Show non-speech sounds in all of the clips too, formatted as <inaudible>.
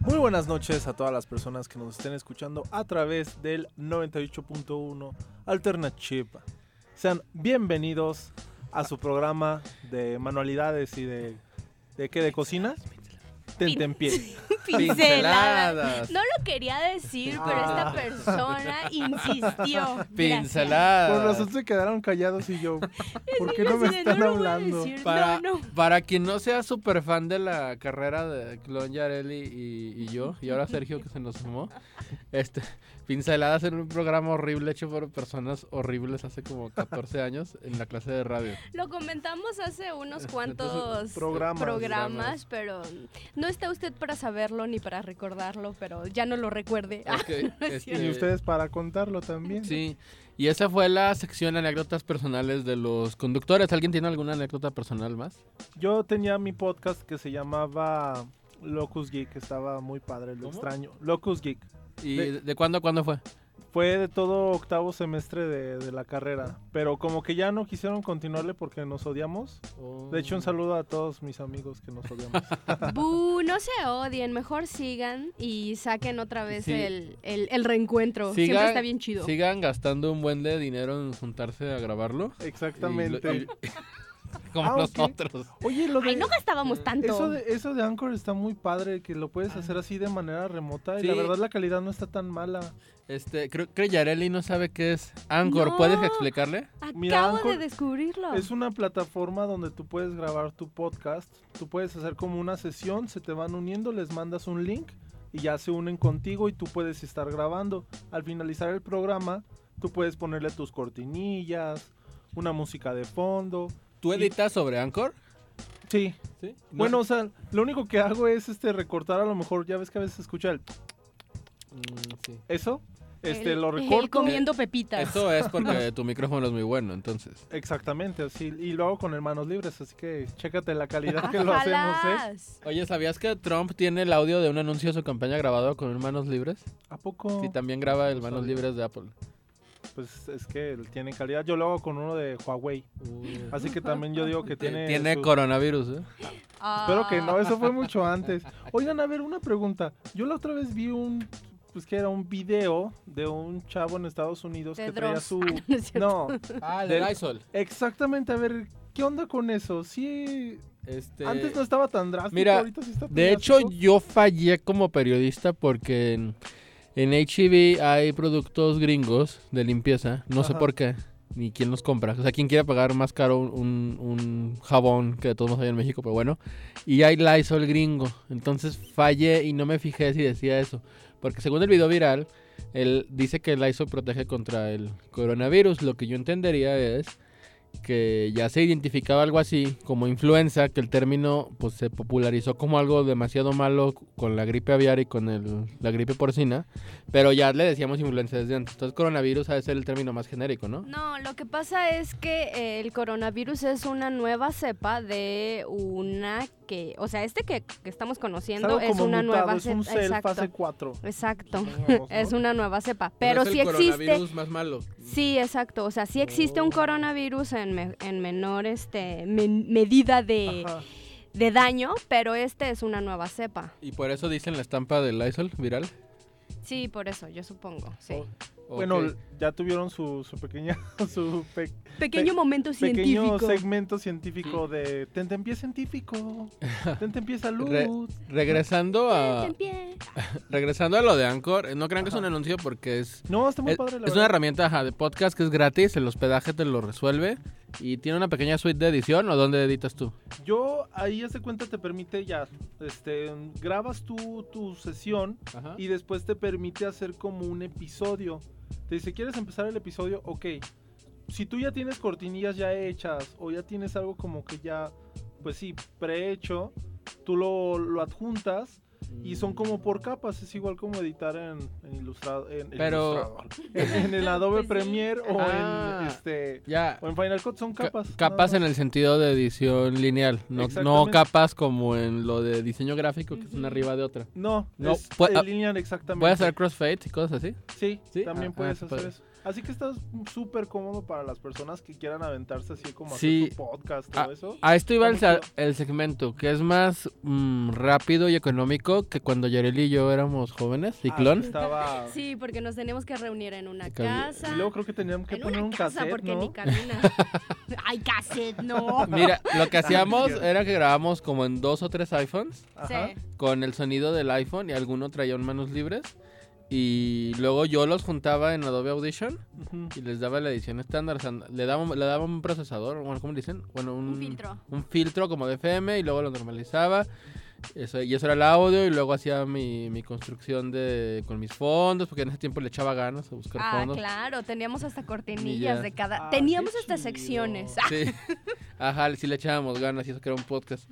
Muy buenas noches a todas las personas que nos estén escuchando a través del 98.1 Alternativa. Sean bienvenidos a su programa de manualidades y de de qué de cocina. Tentempié. Pinceladas. No lo quería decir, pero esta persona insistió. Por Pinceladas. razón se quedaron callados y yo, ¿por qué no me están no hablando? Para, no, no. para quien no sea súper fan de la carrera de Clon Yareli y, y yo, y ahora Sergio que se nos sumó, este, Pinceladas en un programa horrible hecho por personas horribles hace como 14 años en la clase de radio. Lo comentamos hace unos Entonces, cuantos programas, programas, pero no está usted para saberlo ni para recordarlo, pero ya no lo recuerde. <laughs> Ah, Ok, no es este. Y ustedes para contarlo también. Sí, y esa fue la sección anécdotas personales de los conductores. ¿Alguien tiene alguna anécdota personal más? Yo tenía mi podcast que se llamaba Locus Geek, estaba muy padre, lo ¿Cómo? extraño. Locus Geek. ¿Y De- de, de cuándo a cuándo fue? Fue de todo octavo semestre de, de la carrera, pero como que ya no quisieron continuarle porque nos odiamos. De hecho, un saludo a todos mis amigos que nos odiamos. <laughs> Bu, no se odien, mejor sigan y saquen otra vez Sí. el, el- el reencuentro. Siempre Sigan- está bien chido. Sigan gastando un buen de dinero en juntarse a grabarlo. Exactamente. Y lo- y- <laughs> como Ah, nosotros. Oye, lo de... Ay, no gastábamos tanto. Eso de, eso de Anchor está muy padre, que lo puedes hacer así de manera remota y la verdad la calidad no está tan mala. Este, creo que Yareli no sabe qué es Anchor. No. ¿Puedes explicarle? Acabo Mira, Anchor de descubrirlo. Es una plataforma donde tú puedes grabar tu podcast, tú puedes hacer como una sesión, se te van uniendo, les mandas un link y ya se unen contigo y tú puedes estar grabando. Al finalizar el programa, tú puedes ponerle tus cortinillas, una música de fondo. ¿Tú Y- editas sobre Anchor? Sí, Sí. bueno, o sea, lo único que hago es este recortar a lo mejor, ya ves que a veces se escucha el Mm, sí. eso, este El- lo el recorto. comiendo pepitas. Eso es porque <laughs> tu micrófono es muy bueno, entonces. Exactamente, así y lo hago con el manos libres, así que chécate la calidad que lo hacemos, ¿eh? Oye, ¿sabías que Trump tiene el audio de un anuncio de su campaña grabado con manos libres? ¿A poco? Sí, también graba el no manos sabía. libres de Apple. Pues es que él tiene calidad. Yo lo hago con uno de Huawei. Así que también yo digo que <laughs> tiene. Tiene su- coronavirus, ¿eh? Espero que no, eso fue mucho <laughs> antes. Oigan, a ver, una pregunta. Yo la otra vez vi un. Pues que era un video de un chavo en Estados Unidos De que traía su. <laughs> No Ah, el Del- de Lysol. exactamente. A ver, ¿qué onda con eso? Sí. Este... Antes no estaba tan drástico. Mira, ahorita sí está tan De hecho, yo fallé como periodista porque en, HEB hay productos gringos de limpieza. No sé por qué, ni quién los compra. O sea, quién quiere pagar más caro un jabón que de todos modos hay en México, pero bueno. Y hay Lysol gringo. Entonces fallé y no me fijé si decía eso. Porque según el video viral, él dice que el Lysol protege contra el coronavirus. Lo que yo entendería es que ya se identificaba algo así como influenza, que el término pues se popularizó como algo demasiado malo con la gripe aviar y con el- la gripe porcina, pero ya le decíamos influenza desde antes. Entonces coronavirus ha de ser el término más genérico, ¿no? No, lo que pasa es que eh, el coronavirus es una nueva cepa de una que, o sea, este que, que estamos Es conociendo es como una mutado, nueva es un cepa. Exacto. fase 4. Exacto. <laughs> Es una nueva cepa, pero es el sí existe. más malo. Sí, exacto. O sea, sí existe un Oh. coronavirus en, me- en menor este, medida de, daño, pero este es una nueva cepa. Y por eso dicen la estampa del Lysol viral. Sí, por eso, yo supongo. Sí. Bueno, ya tuvieron su, su pequeña. <laughs> Su pe- Pequeño momento pequeño científico. segmento científico de Tentempié científico. <laughs> Tentempié salud. Re- regresando a En pie. <laughs> regresando a lo de Anchor, no crean que es un anuncio porque es No, está muy Es, padre la es una herramienta ajá, de podcast que es gratis, el hospedaje te lo resuelve y tiene una pequeña suite de edición o dónde editas tú. Yo ahí hace cuenta te permite ya, este, grabas tu, tu sesión y después te permite hacer como un episodio. Te dice, ¿quieres empezar el episodio? Ok. Si tú ya tienes cortinillas ya hechas o ya tienes algo como que ya, pues sí, prehecho, tú lo, lo adjuntas y son como por capas, es igual como editar en, en ilustrado, en, Pero- Illustrator, <laughs> en, en el Adobe Pues sí. Premiere o Ah. en este Ya. o en Final Cut son ca- capas. capas en el sentido de edición lineal, no, no capas como en lo de diseño gráfico, que es una arriba de otra. No, No, es ah, lineal exactamente. ¿Puede hacer crossfades y cosas así? Sí, ¿Sí? también Ah, puedes ah, hacer eso. Así que está súper cómodo para las personas que quieran aventarse así como Sí. hacer su podcast Ah, o eso. A esto iba el, segmento, que es más mm, rápido y económico que cuando Yareli y yo éramos jóvenes, Ah, Ciclón. estaba... <laughs> Sí, porque nos teníamos que reunir en una casa. Y luego creo que tenían que en poner una un casa cassette, porque ¿no? ni cabina. <laughs> Ay, cassette, no. Mira, lo que hacíamos cierto. era que grabábamos como en dos o tres iPhones Ajá. Sí. con el sonido del iPhone y alguno traía un manos libres. Y luego yo los juntaba en Adobe Audition y les daba la edición estándar. o sea, le daba, le daba un procesador, bueno, ¿cómo le dicen? Bueno, un, Un filtro. un filtro como de FM y luego lo normalizaba. Eso, y eso era el audio y luego hacía mi, mi construcción de con mis fondos, porque en ese tiempo le echaba ganas a buscar Ah, fondos. claro, teníamos hasta cortinillas de cada. Ah, teníamos hasta chido. secciones. <laughs> Sí. Ajá, sí le echábamos ganas y eso que era un podcast.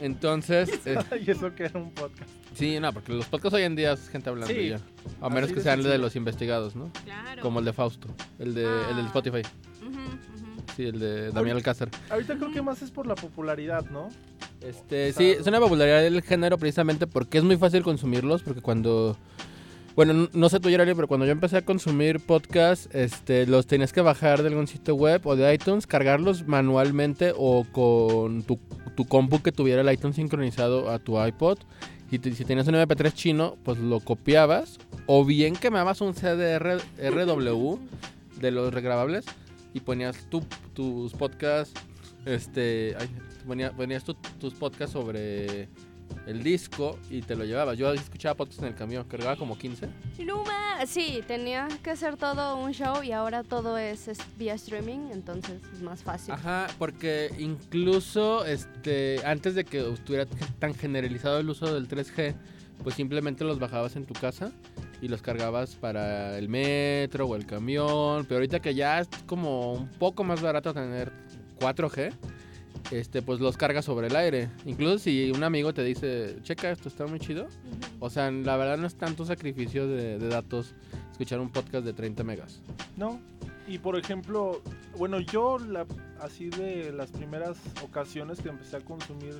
Entonces, <laughs> eh, y eso que era un podcast. sí, no, porque los podcasts hoy en día es gente hablando Sí. ya. A menos Así que de sean de sencillo. los investigados, ¿no? Claro. Como el de Fausto, el de, el del Ah. Spotify. Sí, el de Damián Alcázar. Ahorita creo que más es por la popularidad, ¿no? Este, O sí, es una popularidad del género precisamente porque es muy fácil consumirlos, porque cuando... Bueno, no sé tú, Gerali, pero cuando yo empecé a consumir podcasts, este, los tenías que bajar de algún sitio web o de iTunes, cargarlos manualmente o con tu, tu compu que tuviera el iTunes sincronizado a tu iPod. Y si tenías un MP3 chino, pues lo copiabas. O bien quemabas un CDR RW de los regrabables y ponías tu- tus podcasts, este, ay, ponía- ponías tu- tus podcasts sobre el disco y te lo llevabas. Yo escuchaba podcasts en el camión, cargaba como 15. No ma- Sí, tenía que ser todo un show y ahora todo es, es vía streaming, entonces es más fácil. Ajá, porque incluso este antes de que estuviera tan generalizado el uso del 3G, pues simplemente los bajabas en tu casa y los cargabas para el metro o el camión. Pero ahorita que ya es como un poco más barato tener 4G, este, pues los cargas sobre el aire. Incluso si un amigo te dice, checa esto, está muy chido. O sea, la verdad no es tanto sacrificio de, de datos escuchar un podcast de 30 megas. ¿No? Y por ejemplo, bueno, yo la, así de las primeras ocasiones que empecé a consumir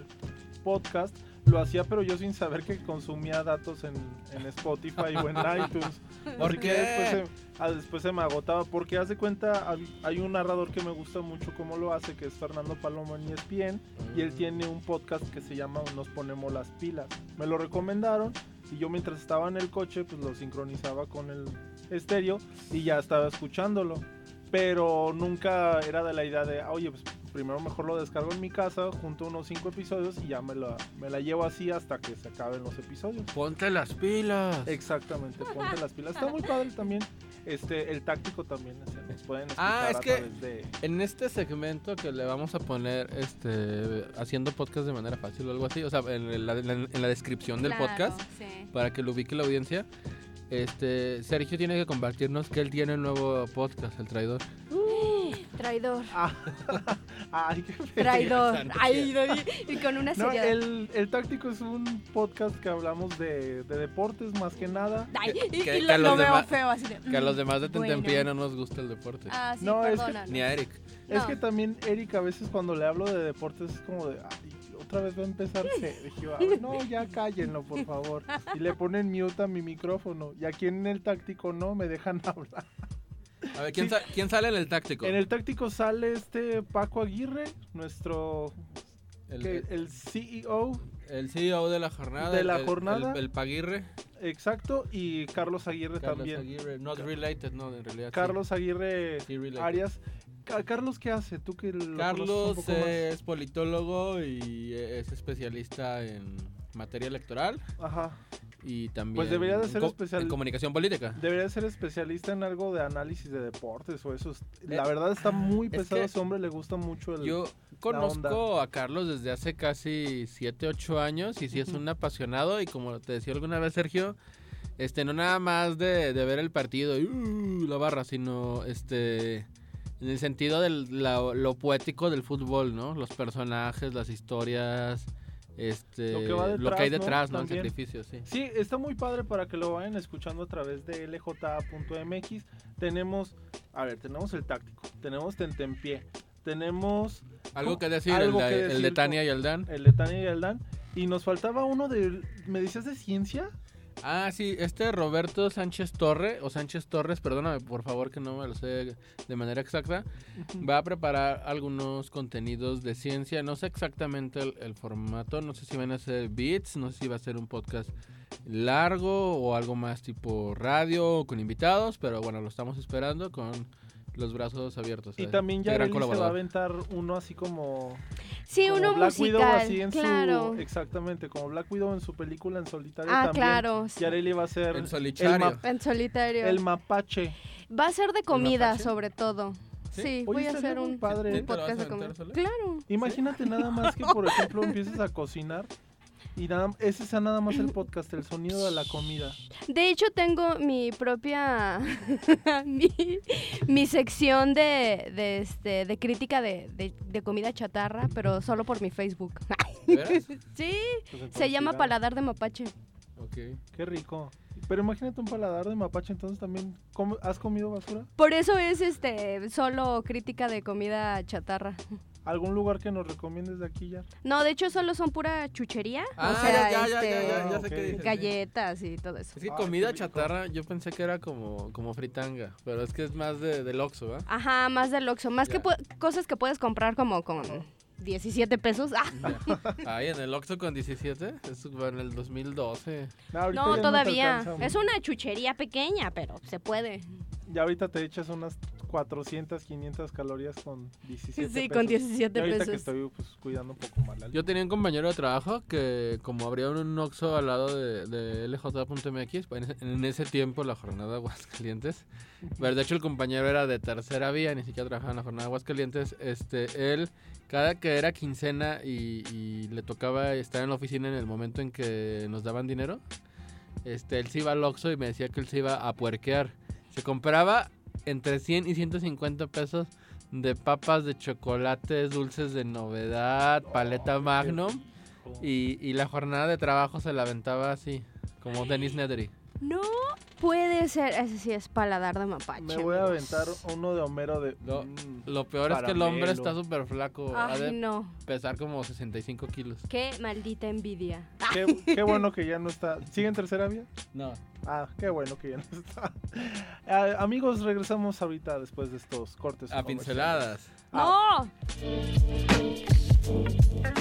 podcast, lo hacía pero yo sin saber que consumía datos en, en Spotify o en <laughs> iTunes. ¿Por qué? Después se, ah, después se me agotaba, porque haz de cuenta, hay un narrador que me gusta mucho cómo lo hace, que es Fernando Palomo en E y él tiene un podcast que se llama Nos Ponemos las Pilas. Me lo recomendaron y yo mientras estaba en el coche pues lo sincronizaba con el estéreo y ya estaba escuchándolo. Pero nunca era de la idea de, "Ah, oye, pues primero mejor lo descargo en mi casa, junto unos cinco episodios y ya me la, me la llevo así hasta que se acaben los episodios. Ponte las pilas. Exactamente, ponte las pilas. Está muy padre también. Este, el táctico también, se nos pueden escuchar Ah, es a que- través de... En este segmento que le vamos a poner, este, haciendo podcast de manera fácil o algo así, o sea, en la, en la- descripción del Claro, podcast, sí. para que lo ubique la audiencia, este, Sergio tiene que compartirnos que él tiene un nuevo podcast, El Traidor. Traidor. Ah, <laughs> ay, qué feo. Traidor. Ay, y con una No, seriedad. el, el táctico es un podcast que hablamos de, de deportes más que nada. Ay, y, y que- lo, que los lo veo demás- feo así de. Que a los mm, demás de Tentempié bueno. no nos gusta el deporte. Ah, sí, No, es que-. Ni a Eric. Es No. que también Eric a veces cuando le hablo de deportes es como de, ay, otra vez va a empezar Sergio. No, ya cállenlo, por favor. Y le ponen mute a mi micrófono. Y aquí en el táctico no me dejan <laughs> hablar. A ver, ¿quién, Sí. sa- quién sale en el táctico? En el táctico sale este Paco Aguirre, nuestro El, que- el CEO, el CEO de la jornada. De la el- jornada. El, el Paguirre. exacto, y Carlos Aguirre Carlos también. Aguirre. Not related, no, en realidad. sí. Carlos Aguirre Sí. Arias. Ca- Carlos, ¿qué hace? Tú que lo conoces un Carlos poco más. es politólogo y es especialista en materia electoral Ajá. Y también Pues debería de en ser co- especial- en comunicación política. Debería ser especialista en algo de análisis de deportes o eso. es- La Eh, verdad está muy es pesado ese hombre, le gusta mucho el... Yo conozco a Carlos desde hace casi 7, 8 años y sí es un apasionado y como te decía alguna vez Sergio, este no nada más de, de ver el partido y "Uh", la barra, sino este en el sentido de lo poético del fútbol, ¿no? Los personajes, las historias, este, Lo que va hay detrás, ¿no? detrás, ¿no? El sacrificio, sí. Sí, está muy padre para que lo vayan escuchando a través de lj.mx. Tenemos, a ver, tenemos el táctico, tenemos Tentempié, tenemos Algo que decir, Algo el, que de, el de decir, Tania y el Dan. el de Tania y el Dan. Y nos faltaba uno de, ¿me decías de ciencia? Ah, sí, este Roberto Sánchez Torre, o Sánchez Torres, perdóname por favor que no me lo sé de manera exacta, va a preparar algunos contenidos de ciencia, no sé exactamente el, el formato, no sé si van a ser beats, no sé si va a ser un podcast largo o algo más tipo radio o con invitados, pero bueno, lo estamos esperando con los brazos abiertos. Y eh, también ya se va a aventar uno así como, Sí, como uno Black musical, Widow así en claro. su exactamente como Black Widow en su película en solitario Ah, también. claro. sí. Yareli va a ser En el, solitario. ma- En solitario. el mapache. Va a ser de comida, sobre todo. ¿Sí? Voy a hacer un, padre. un ¿Sí te lo vas podcast a de comida. Claro. Imagínate nada más que por ejemplo empieces a cocinar y nada ese sea nada más el <laughs> podcast, el sonido de la comida. De hecho, tengo mi propia. <laughs> mi, mi sección de, de, este, de crítica de, de- de comida chatarra, pero solo por mi Facebook. <laughs> Sí, Pues, se llama. Paladar de Mapache. Ok. Qué rico. Pero imagínate un paladar de mapache, entonces también ¿has comido basura? Por eso es este solo crítica de comida chatarra. ¿Algún lugar que nos recomiendes de aquí ya? No, de hecho, solo son pura chuchería. Ah, o sea, ya, ya, ya, este, ya, ya, ya sé qué dices, galletas y todo eso. Es que Ah, comida chatarra yo pensé que era como, como fritanga, pero es que es más de, del Oxxo, ¿ah? Ajá, más del Oxxo. Más que cosas que puedes comprar como con 17 pesos. Ah. Ahí en el Oxxo con 17, es en el 2012. No, no, todavía. es una chuchería pequeña, pero se puede. Ya ahorita te echas unas 400, 500 calorías con 17 Sí, pesos. con Y 17 ahorita que pesos. estoy pues, cuidando un poco más la Yo tenía un compañero de trabajo que como abrieron un Oxxo al lado de, de LJ.mx, pues, en ese, en ese tiempo la jornada de Aguascalientes, pero de hecho el compañero era de tercera vía, ni siquiera trabajaba en la jornada de Aguascalientes, este, él, cada que era quincena y, y le tocaba estar en la oficina en el momento en que nos daban dinero, este, él se iba al Oxxo y me decía que él se iba a puerquear. Se compraba entre 100 y 150 pesos de papas, de chocolates, dulces de novedad, paleta Magnum. Y, y la jornada de trabajo se la aventaba así, como Dennis Nedry. No puede ser. Ese sí es paladar de mapache. Me voy a amigos. aventar uno de Homero de... Lo, Mm, lo peor es que el hombre está súper flaco. Ha Ay, de no. pesar como 65 kilos. Qué maldita envidia. Qué, qué bueno que ya no está. ¿Sigue en tercera vía? No. Ah, qué bueno que ya no está. <laughs> Ah, amigos, regresamos ahorita después de estos cortes. A pinceladas. ¡No!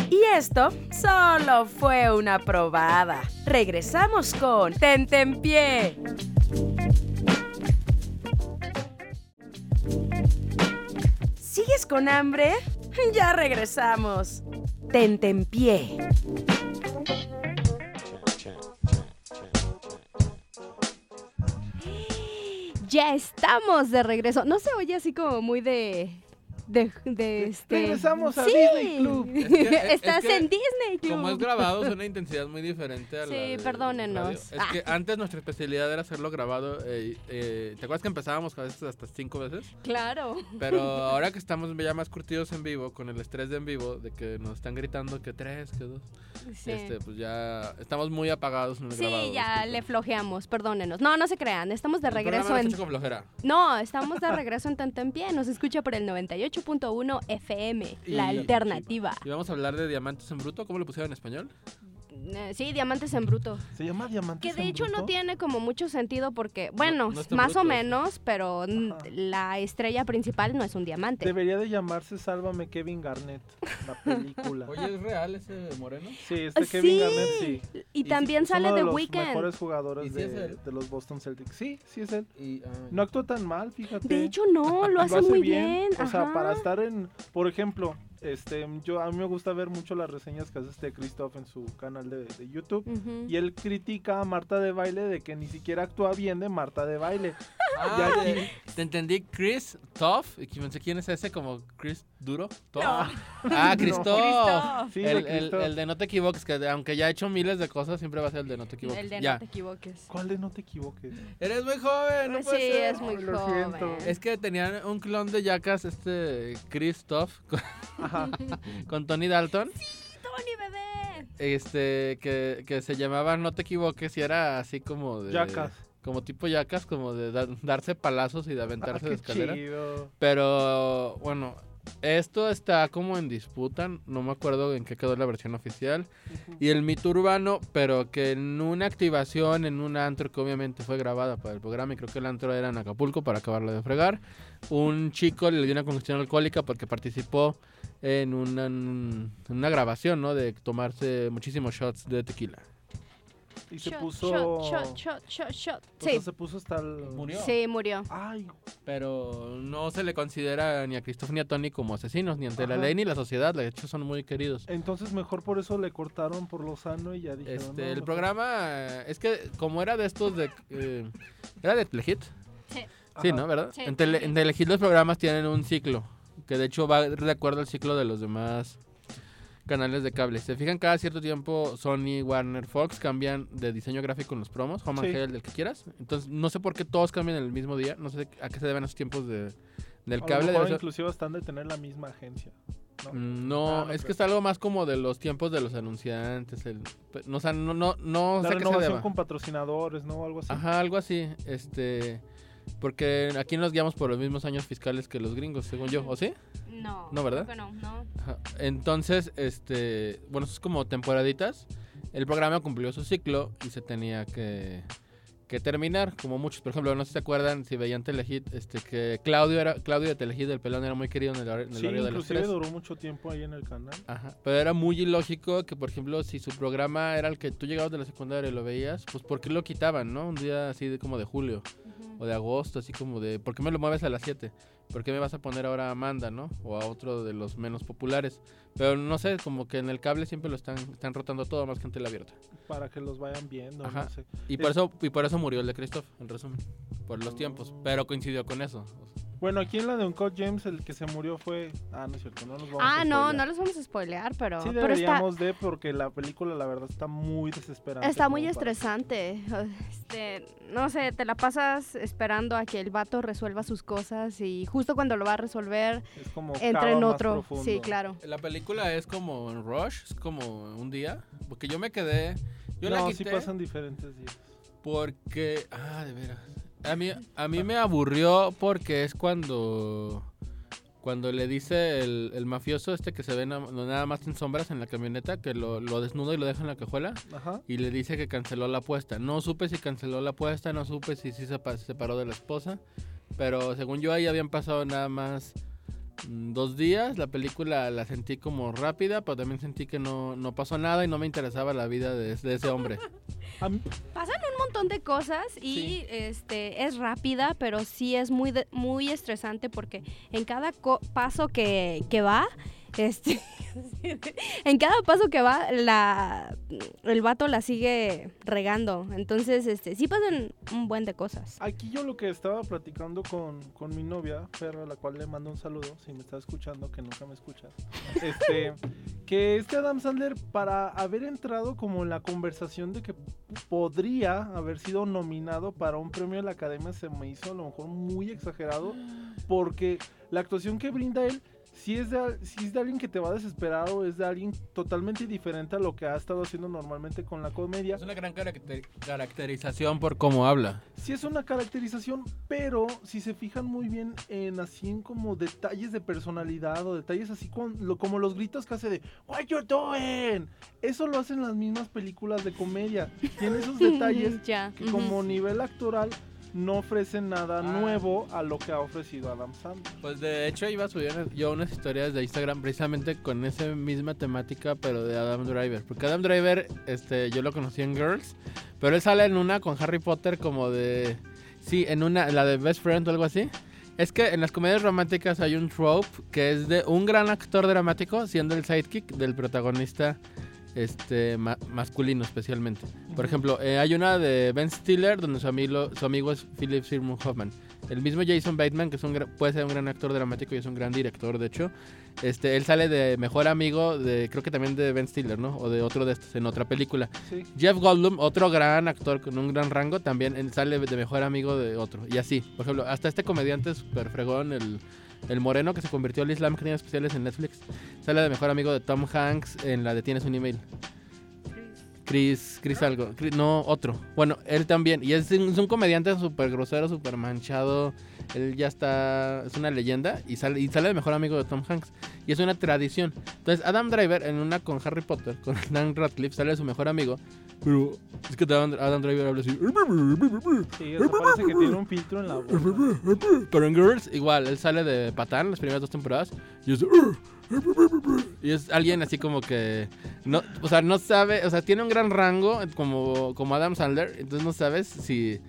Y esto solo fue una probada. Regresamos con Tentempié. ¿Sigues con hambre? <laughs> Ya regresamos. Tentempié. <gasps> Ya estamos de regreso. No se oye así como muy de. De, de este. Regresamos a Sí. Disney Club. <laughs> Es que- es Estás que en Disney Club. Como es grabado, es <laughs> una intensidad muy diferente a la Sí, de perdónenos. radio. Es Ah. que antes nuestra especialidad era hacerlo grabado. eh, eh, ¿Te acuerdas que empezábamos a veces hasta cinco veces? Claro. Pero <laughs> ahora que estamos ya más curtidos en vivo, con el estrés de en vivo, de que nos están gritando que tres, que dos, Sí. este, pues ya estamos muy apagados en el Sí, grabado. ya le flojeamos, perdónenos. No, no se crean, estamos de El regreso no en... con flojera. No, estamos de regreso en Tanto en Pie. Nos escucha por el 98.1 FM, la Y- alternativa. Y vamos a hablar de diamantes en bruto, ¿cómo lo pusieron en español? Eh, Sí, diamantes en bruto. Se llama Diamantes Que de en hecho no tiene como mucho sentido porque, bueno, no más o menos, pero Ajá. la estrella principal no es un diamante. Debería de llamarse Sálvame Kevin Garnett, la película. <laughs> Oye, ¿es real ese moreno? sí, este Sí. Kevin Garnett sí. Y también es sale uno de de los Weekend. mejores jugadores ¿Y de, los Boston Celtics. Sí, sí es él. Y, No actuó tan mal, fíjate. De hecho, no, lo <laughs> hace, muy bien. O sea, para estar en, por ejemplo, este, yo a mí me gusta ver mucho las reseñas que hace este Christoph en su canal de, de YouTube. Y él critica a Marta de Baile de que ni siquiera actúa bien de Marta de Baile. <laughs> Ah, Y te entendí Chris Toff. Y que pensé quién es ese, como Chris Duro. Toff. Ah, <laughs> Christoph. Sí, el, el- de no te equivoques, que aunque ya ha hecho miles de cosas, siempre va a ser el de no te equivoques. El de ya. no te equivoques. ¿Cuál de no te equivoques? Eres muy joven, no puede sí, ser. es muy lo joven. siento. Es que tenían un clon de Jackass, este Christoph, <laughs> con, Tony Dalton. Tony, bebé. este, que, que se llamaba No te equivoques y era así como de... Jackass. Como tipo yacas, como de da- darse palazos y de Ah, aventarse de qué escalera. chido. Pero bueno, esto está como en disputa, no me acuerdo en qué quedó la versión oficial. Y el mito urbano, pero que en una activación en un antro que obviamente fue grabada para el programa, y creo que el antro era en Acapulco para acabarla de fregar, un chico le dio una congestión alcohólica porque participó en una, en una grabación, ¿no? De tomarse muchísimos shots de tequila. Y se Shot, puso. Shot, shot, shot, shot, sea, Sí, se puso hasta el. Murió. sí, murió. Ay, Pero no se le considera ni a Christoph ni a Tony como asesinos, ni ante la ley ni la sociedad, de hecho son muy queridos. entonces mejor por eso le cortaron por lo sano y ya dijeron. Este, no, el mejor- programa, es que como era de estos de... eh, ¿Era de Telehit? Sí. Sí, Ajá. ¿no? ¿Verdad? Sí, en, Tele- sí. en Telehit los programas tienen un ciclo, que de hecho va de acuerdo al ciclo de los demás canales de cable. Se fijan, cada cierto tiempo Sony, Warner, Fox cambian de diseño gráfico en los promos, Home and Sí. Health, el que quieras. Entonces, no sé por qué todos cambian el mismo día, no sé a qué se deben esos tiempos de, del A lo cable. mejor inclusive están de tener la misma agencia. ¿no? Mm, No, no es que está algo más como de los tiempos de los anunciantes. El, no, o sea, no, no, no la sé qué se renovación deba. con patrocinadores, ¿no? Algo así. Ajá, algo así. Este. Porque aquí nos guiamos por los mismos años fiscales que los gringos, según yo. ¿O sí? No. No, ¿verdad? que no, no. Ajá. Entonces, este. Bueno, eso es como temporaditas. El programa cumplió su ciclo y se tenía que, que terminar. Como muchos, por ejemplo, no sé si se acuerdan, si veían Telehit, este, que Claudio era Claudio de Telehit, el pelón, era muy querido en el, en el Sí, horario de inclusive tres. duró mucho tiempo ahí en el canal. Ajá, pero era muy ilógico que, por ejemplo, si su programa era el que tú llegabas de la secundaria y lo veías, pues ¿por qué lo quitaban, no? Un día así de como de julio o de agosto, así como de, ¿por qué me lo mueves a las 7? ¿Por qué me vas a poner ahora a Amanda, no? O a otro de los menos populares. Pero no sé, como que en el cable siempre lo están, están rotando todo más que en tele abierta. Para que los vayan viendo, Ajá. no sé. Y por, Es- eso, y por eso murió el de Christoph, en resumen. Por los tiempos. Pero coincidió con eso. Bueno, aquí en la de Uncut James el que se murió fue... Ah, no es cierto, no nos vamos Ah, a no, spoilear. no los vamos a spoilear, pero, Sí pero está, deberíamos de, porque la película la verdad está muy desesperante. está muy para- estresante. Este, no sé, te la pasas esperando a que el vato resuelva sus cosas y justo cuando lo va a resolver, Es como entra en otro. Sí, claro. La película es como en Rush, es como un día. Porque yo me quedé. Yo la no, quité sí pasan diferentes días. porque. Ah, de veras. A mí, a mí me aburrió porque es cuando. Cuando le dice el, el mafioso este que se ve na- nada más en sombras en la camioneta, que lo, lo desnuda y lo deja en la cajuela, Ajá. y le dice que canceló la apuesta. No supe si canceló la apuesta, no supe si sí se pa- se separó de la esposa, pero según yo ahí habían pasado nada más dos días. La película la sentí como rápida, pero también sentí que no, no pasó nada y no me interesaba la vida de, de ese hombre. <laughs> Pasan un montón de cosas y Sí. este es rápida, pero sí es muy de- muy estresante porque en cada co- paso que, que va, este <laughs> en cada paso que va la el vato la sigue regando. Entonces, este sí pasan un buen de cosas. Aquí yo lo que estaba platicando con, con mi novia, Ferra, a la cual le mando un saludo, si me está escuchando, que nunca me escuchas. Este, <laughs> que este Adam Sandler, para haber entrado como en la conversación de que podría haber sido nominado para un premio de la academia, se me hizo a lo mejor muy exagerado, <gasps> porque la actuación que brinda él. Si es, de, al- si es de alguien que te va a desesperar o es de alguien totalmente diferente a lo que ha estado haciendo normalmente con la comedia. Es una gran caracter- caracterización por cómo habla. Sí es una caracterización, pero si se fijan muy bien en así en como detalles de personalidad o detalles así con, lo- como los gritos que hace de What you doing? Eso lo hacen las mismas películas de comedia. Tiene esos <laughs> detalles ya. que como nivel actoral no ofrecen nada Ah. nuevo a lo que ha ofrecido Adam Sandler. Pues de hecho iba a subir yo unas historias de Instagram precisamente con esa misma temática, pero de Adam Driver. Porque Adam Driver, este, yo lo conocí en Girls, pero él sale en una con Harry Potter como de... Sí, en una, la de Best Friend o algo así. Es que en las comedias románticas hay un trope que es de un gran actor dramático siendo el sidekick del protagonista este ma- masculino especialmente. Por ejemplo, eh, hay una de Ben Stiller donde su amigo, su amigo es Philip Seymour Hoffman. El mismo Jason Bateman, que es un, puede ser un gran actor dramático y es un gran director, de hecho. Este, él sale de mejor amigo de, creo que también de Ben Stiller, ¿no? O de otro de estos en otra película. Sí. Jeff Goldblum, otro gran actor con un gran rango, también él sale de mejor amigo de otro. Y así, por ejemplo, hasta este comediante super fregón, el, el moreno que se convirtió al Islam, tiene especiales en Netflix, sale de mejor amigo de Tom Hanks en la de Tienes un email. Chris, Chris algo, Chris- no, otro. Bueno, él también. Y es, un- es un comediante súper grosero, súper manchado. Él ya está, es una leyenda y sale, y sale de mejor amigo de Tom Hanks. Y es una tradición. Entonces, Adam Driver, en una con Harry Potter, <laughs> con Dan Radcliffe, sale de su mejor amigo. Pero es que Adam, Adam Driver habla así. Sí, eso parece que tiene un filtro en la boca. Pero en Girls, igual, él sale de patán las primeras dos temporadas. Y es, y es alguien así como que. No, o sea, no sabe. O sea, tiene un gran rango como, como Adam Sandler. Entonces no sabes si,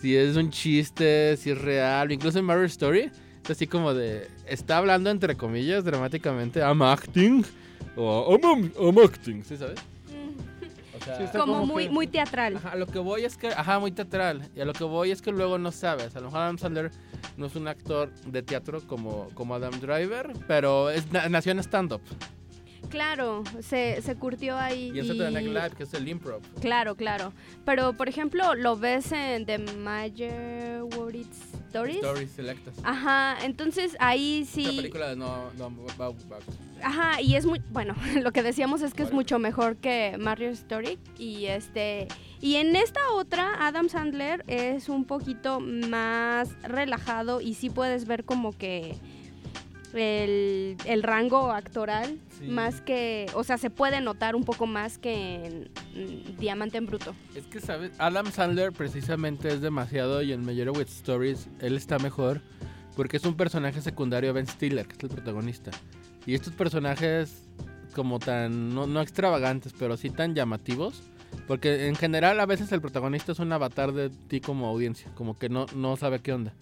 si es un chiste, si es real. Incluso en Marriage Story. Es así como de. Está hablando entre comillas dramáticamente. I'm acting. O I'm, I'm acting. ¿Sí sabes? O sea, Sí, está Como como muy, que- muy teatral. Ajá, a lo que voy es que, ajá, muy teatral. Y a lo que voy es que luego no sabes. A lo mejor Adam Sandler no es un actor de teatro como, como Adam Driver, pero es, nació en stand-up. Claro, se, se curtió ahí. Y en Saturday Night Live, que es el improv. Claro, claro. Pero, por ejemplo, lo ves en The Major Stories. Stories selectas. Ajá, entonces ahí sí. película de no, no, va- va- Ajá, y es muy, bueno, <laughs> lo que decíamos es que es mucho mejor que Mario Story y este y en esta otra Adam Sandler es un poquito más relajado y sí puedes ver como que el, el rango actoral Sí. más que, o sea, se puede notar un poco más que en mm, Diamante en Bruto. Es que, ¿sabes? Adam Sandler precisamente es demasiado y en Meyerowitz Stories él está mejor porque es un personaje secundario a Ben Stiller, que es el protagonista. Y estos personajes como tan, no, no extravagantes, pero sí tan llamativos. Porque en general a veces el protagonista es un avatar de ti como audiencia, como que no, no sabe qué onda.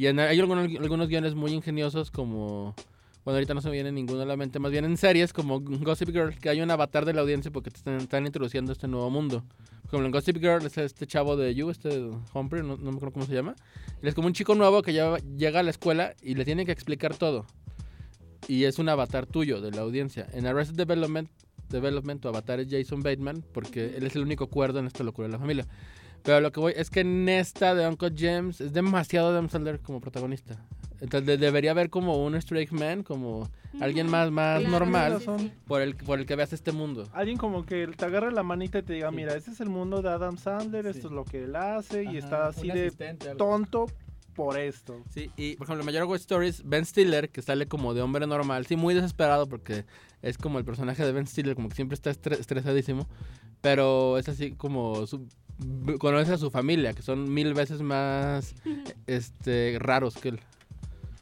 Y en- hay algunos, algunos guiones muy ingeniosos como... Bueno, ahorita no se me viene ninguno a la mente, más bien en series como Gossip Girl, que hay un avatar de la audiencia porque te están, están introduciendo este nuevo mundo. Como en Gossip Girl es este chavo de You, este Humphrey, no, no me acuerdo cómo se llama. Él es como un chico nuevo que ya llega a la escuela y le tienen que explicar todo. Y es un avatar tuyo, de la audiencia. En Arrested Development, Development tu avatar es Jason Bateman porque él es el único cuerdo en esta locura de la familia. Pero lo que voy es que en esta de Uncle James es demasiado Adam Sandler como protagonista. Entonces de- debería haber como un straight man, como alguien más, más claro, normal sí, por el, por el que veas este mundo. Alguien como que te agarre la manita y te diga, Sí. mira, este es el mundo de Adam Sandler, Sí. esto es lo que él hace y Ajá, está así de tonto por esto. Sí, y por ejemplo, en Mayor West Stories, Ben Stiller, que sale como de hombre normal, sí, muy desesperado porque es como el personaje de Ben Stiller, como que siempre está estre- estresadísimo, pero es así como su- conoce a su familia, que son mil veces más <laughs> este raros que él.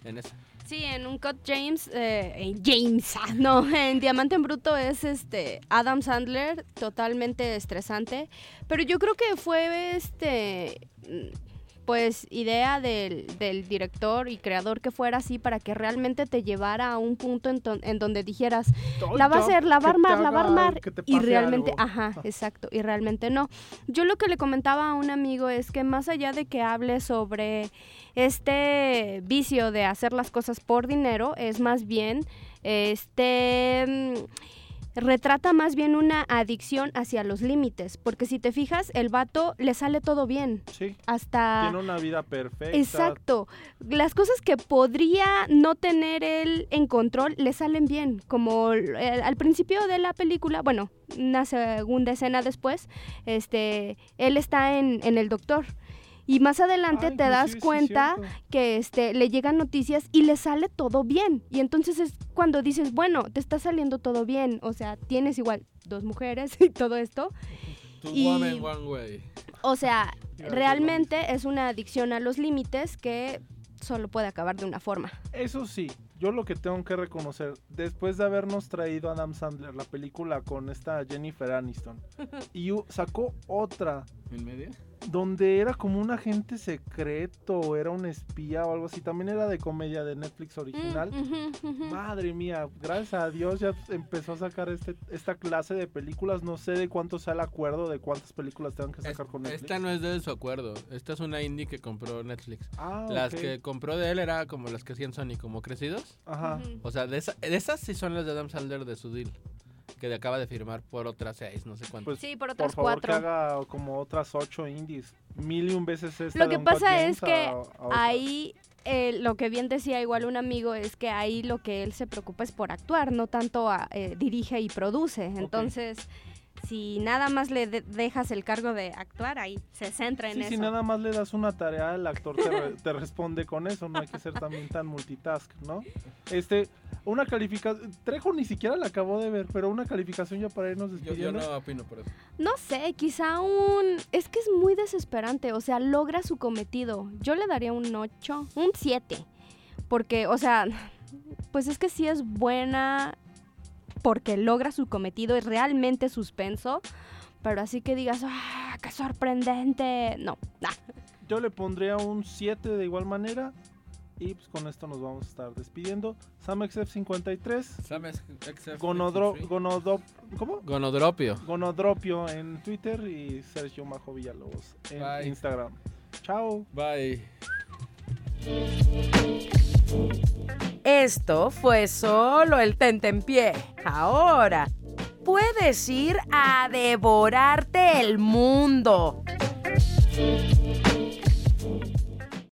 En eso. Sí, en un Cut James, eh, en James, ah, no, <laughs> en Diamante en Bruto es este Adam Sandler, totalmente estresante, pero yo creo que fue este, pues idea del, del director y creador que fuera así para que realmente te llevara a un punto en, ton- en donde dijeras, la va a hacer, la va a armar, la va a armar. Y realmente, algo. ajá, exacto, y realmente no. Yo lo que le comentaba a un amigo es que más allá de que hable sobre este vicio de hacer las cosas por dinero, es más bien, este... retrata más bien una adicción hacia los límites, porque si te fijas, el vato le sale todo bien, Sí, hasta... tiene una vida perfecta. Exacto. Las cosas que podría no tener él en control le salen bien. Como eh, al principio de la película, bueno, una segunda escena después, este, él está en, en el doctor. Y más adelante te das sí, cuenta que este, le llegan noticias y le sale todo bien. Y entonces es cuando dices, bueno, te está saliendo todo bien. O sea, tienes igual dos mujeres <laughs> y todo esto. Two Y- woman, one way. O sea, realmente es una adicción a los límites que solo puede acabar de una forma. Eso sí, yo lo que tengo que reconocer, después de habernos traído a Adam Sandler la película con esta Jennifer Aniston, <laughs> y sacó otra ¿En medio? Donde era como un agente secreto, o era un espía o algo así, también era de comedia de Netflix original. Mm. Madre mía, gracias a Dios ya empezó a sacar este, esta clase de películas. No sé de cuánto sea el acuerdo, de cuántas películas tengan que sacar con Netflix. Esta no es de su acuerdo. Esta es una indie que compró Netflix. Ah, Las que compró de él era como las que hacían Sony, como crecidos. Ajá. O sea, de, esa- de esas sí son las de Adam Sandler de su deal. Que acaba de firmar por otras seis, no sé cuántas. Pues, Sí, por Por otras favor, cuatro. que haga como otras ocho indies. Mil y un veces esta Lo que pasa es que a- a otra. Ahí, eh, lo que bien decía igual un amigo, es que ahí lo que él se preocupa es por actuar, no tanto a- eh, dirige y produce. Entonces, si nada más le de- dejas el cargo de actuar, ahí se centra en Sí, eso. si nada más le das una tarea, el actor te, re- te responde con eso, no hay que ser también tan multitask, ¿no? Este, una calificación, Trejo ni siquiera la acabó de ver, pero una calificación ya para irnos Yo, yo despidiendo. no opino por eso. No sé, quizá un... Es que es muy desesperante, o sea, logra su cometido. Yo le daría un 8, un 7. Porque, o sea, pues es que sí es buena porque logra su cometido, es realmente suspenso. Pero así que digas, ¡ah, qué sorprendente! No, nah. Yo le pondría un 7 de igual manera. Y pues con esto nos vamos a estar despidiendo. SamXF53, Sam es- XF Gonodro, 53. Gonodop, ¿cómo? Gonodropio. Gonodropio en Twitter y Sergio Majo Villalobos en Bye. Instagram. Chao. Bye. Esto fue solo el tentempié. Ahora puedes ir a devorarte el mundo.